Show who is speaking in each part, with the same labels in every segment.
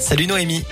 Speaker 1: Salut Noémie.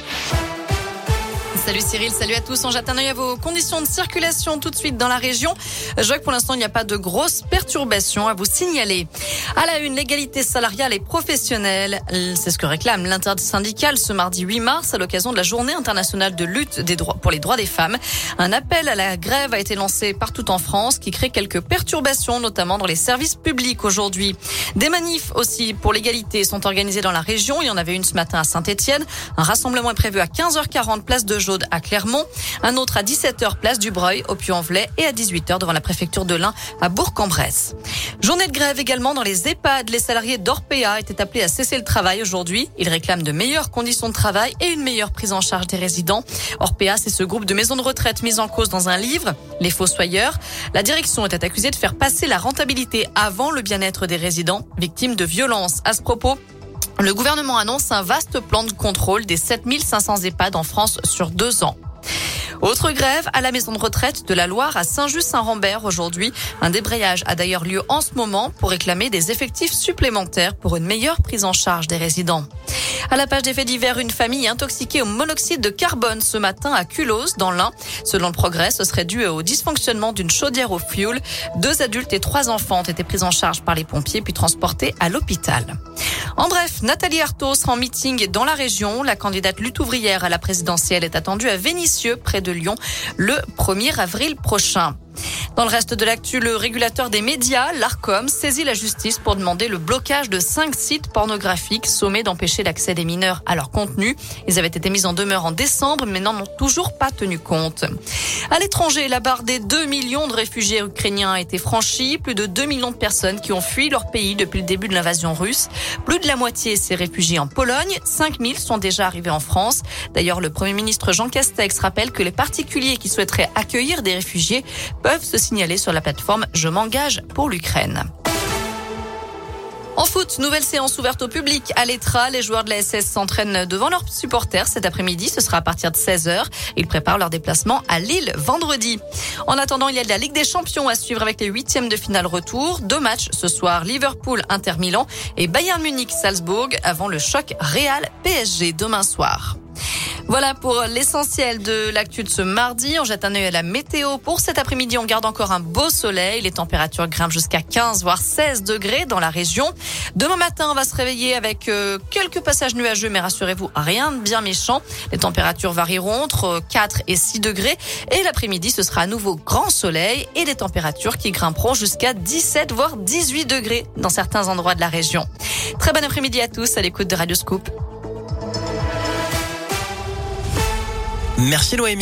Speaker 2: Salut Cyril, salut à tous. On jette un œil à vos conditions de circulation tout de suite dans la région. Je vois que pour l'instant, il n'y a pas de grosses perturbations à vous signaler. À la une, l'égalité salariale et professionnelle. C'est ce que réclame l'intersyndicale ce mardi 8 mars à l'occasion de la journée internationale de lutte pour les droits des femmes. Un appel à la grève a été lancé partout en France qui crée quelques perturbations, notamment dans les services publics aujourd'hui. Des manifs aussi pour l'égalité sont organisés dans la région. Il y en avait une ce matin à Saint-Etienne. Un rassemblement est prévu à 15h40 place de À Clermont, un autre à 17h place du Breuil au Puy-en-Velay et à 18h devant la préfecture de l'Ain à Bourg-en-Bresse. Journée de grève également dans les EHPAD. Les salariés d'Orpea étaient appelés à cesser le travail aujourd'hui. Ils réclament de meilleures conditions de travail et une meilleure prise en charge des résidents. Orpea, c'est ce groupe de maisons de retraite mis en cause dans un livre, Les Fossoyeurs. La direction était accusée de faire passer la rentabilité avant le bien-être des résidents victimes de violences. À ce propos, le gouvernement annonce un vaste plan de contrôle des 7500 EHPAD en France sur deux ans. Autre grève à la maison de retraite de la Loire à Saint-Just-Saint-Rambert aujourd'hui. Un débrayage a d'ailleurs lieu en ce moment pour réclamer des effectifs supplémentaires pour une meilleure prise en charge des résidents. À la page des faits divers, une famille intoxiquée au monoxyde de carbone ce matin à Culose, dans l'Ain. Selon le progrès, ce serait dû au dysfonctionnement d'une chaudière au fioul. Deux adultes et trois enfants ont été pris en charge par les pompiers puis transportés à l'hôpital. En bref, Nathalie Arthaud sera en meeting dans la région. La candidate lutte ouvrière à la présidentielle est attendue à Vénissieux, près de Lyon, le 1er avril prochain. Dans le reste de l'actu, le régulateur des médias, l'ARCOM, saisit la justice pour demander le blocage de cinq sites pornographiques sommés d'empêcher l'accès des mineurs à leur contenu. Ils avaient été mis en demeure en décembre, mais n'en ont toujours pas tenu compte. À l'étranger, la barre des 2 millions de réfugiés ukrainiens a été franchie. Plus de 2 millions de personnes qui ont fui leur pays depuis le début de l'invasion russe. Plus de la moitié s'est réfugiée en Pologne. 5 000 sont déjà arrivés en France. D'ailleurs, le Premier ministre Jean Castex rappelle que les particuliers qui souhaiteraient accueillir des réfugiés peuvent se signaler sur la plateforme Je m'engage pour l'Ukraine. En foot, nouvelle séance ouverte au public à l'Etra. Les joueurs de la SS s'entraînent devant leurs supporters cet après-midi. Ce sera à partir de 16h. Ils préparent leur déplacement à Lille vendredi. En attendant, il y a de la Ligue des Champions à suivre avec les huitièmes de finale retour. Deux matchs ce soir. Liverpool, Inter Milan et Bayern Munich, Salzbourg avant le choc Real PSG demain soir. Voilà pour l'essentiel de l'actu de ce mardi. On jette un œil à la météo. Pour cet après-midi, on garde encore un beau soleil. Les températures grimpent jusqu'à 15 voire 16 degrés dans la région. Demain matin, on va se réveiller avec euh, quelques passages nuageux, mais rassurez-vous, rien de bien méchant. Les températures varieront entre 4 et 6 degrés. Et l'après-midi, ce sera à nouveau grand soleil et des températures qui grimperont jusqu'à 17 voire 18 degrés dans certains endroits de la région. Très bon après-midi à tous à l'écoute de Radio Scoop.
Speaker 1: Merci Noémie.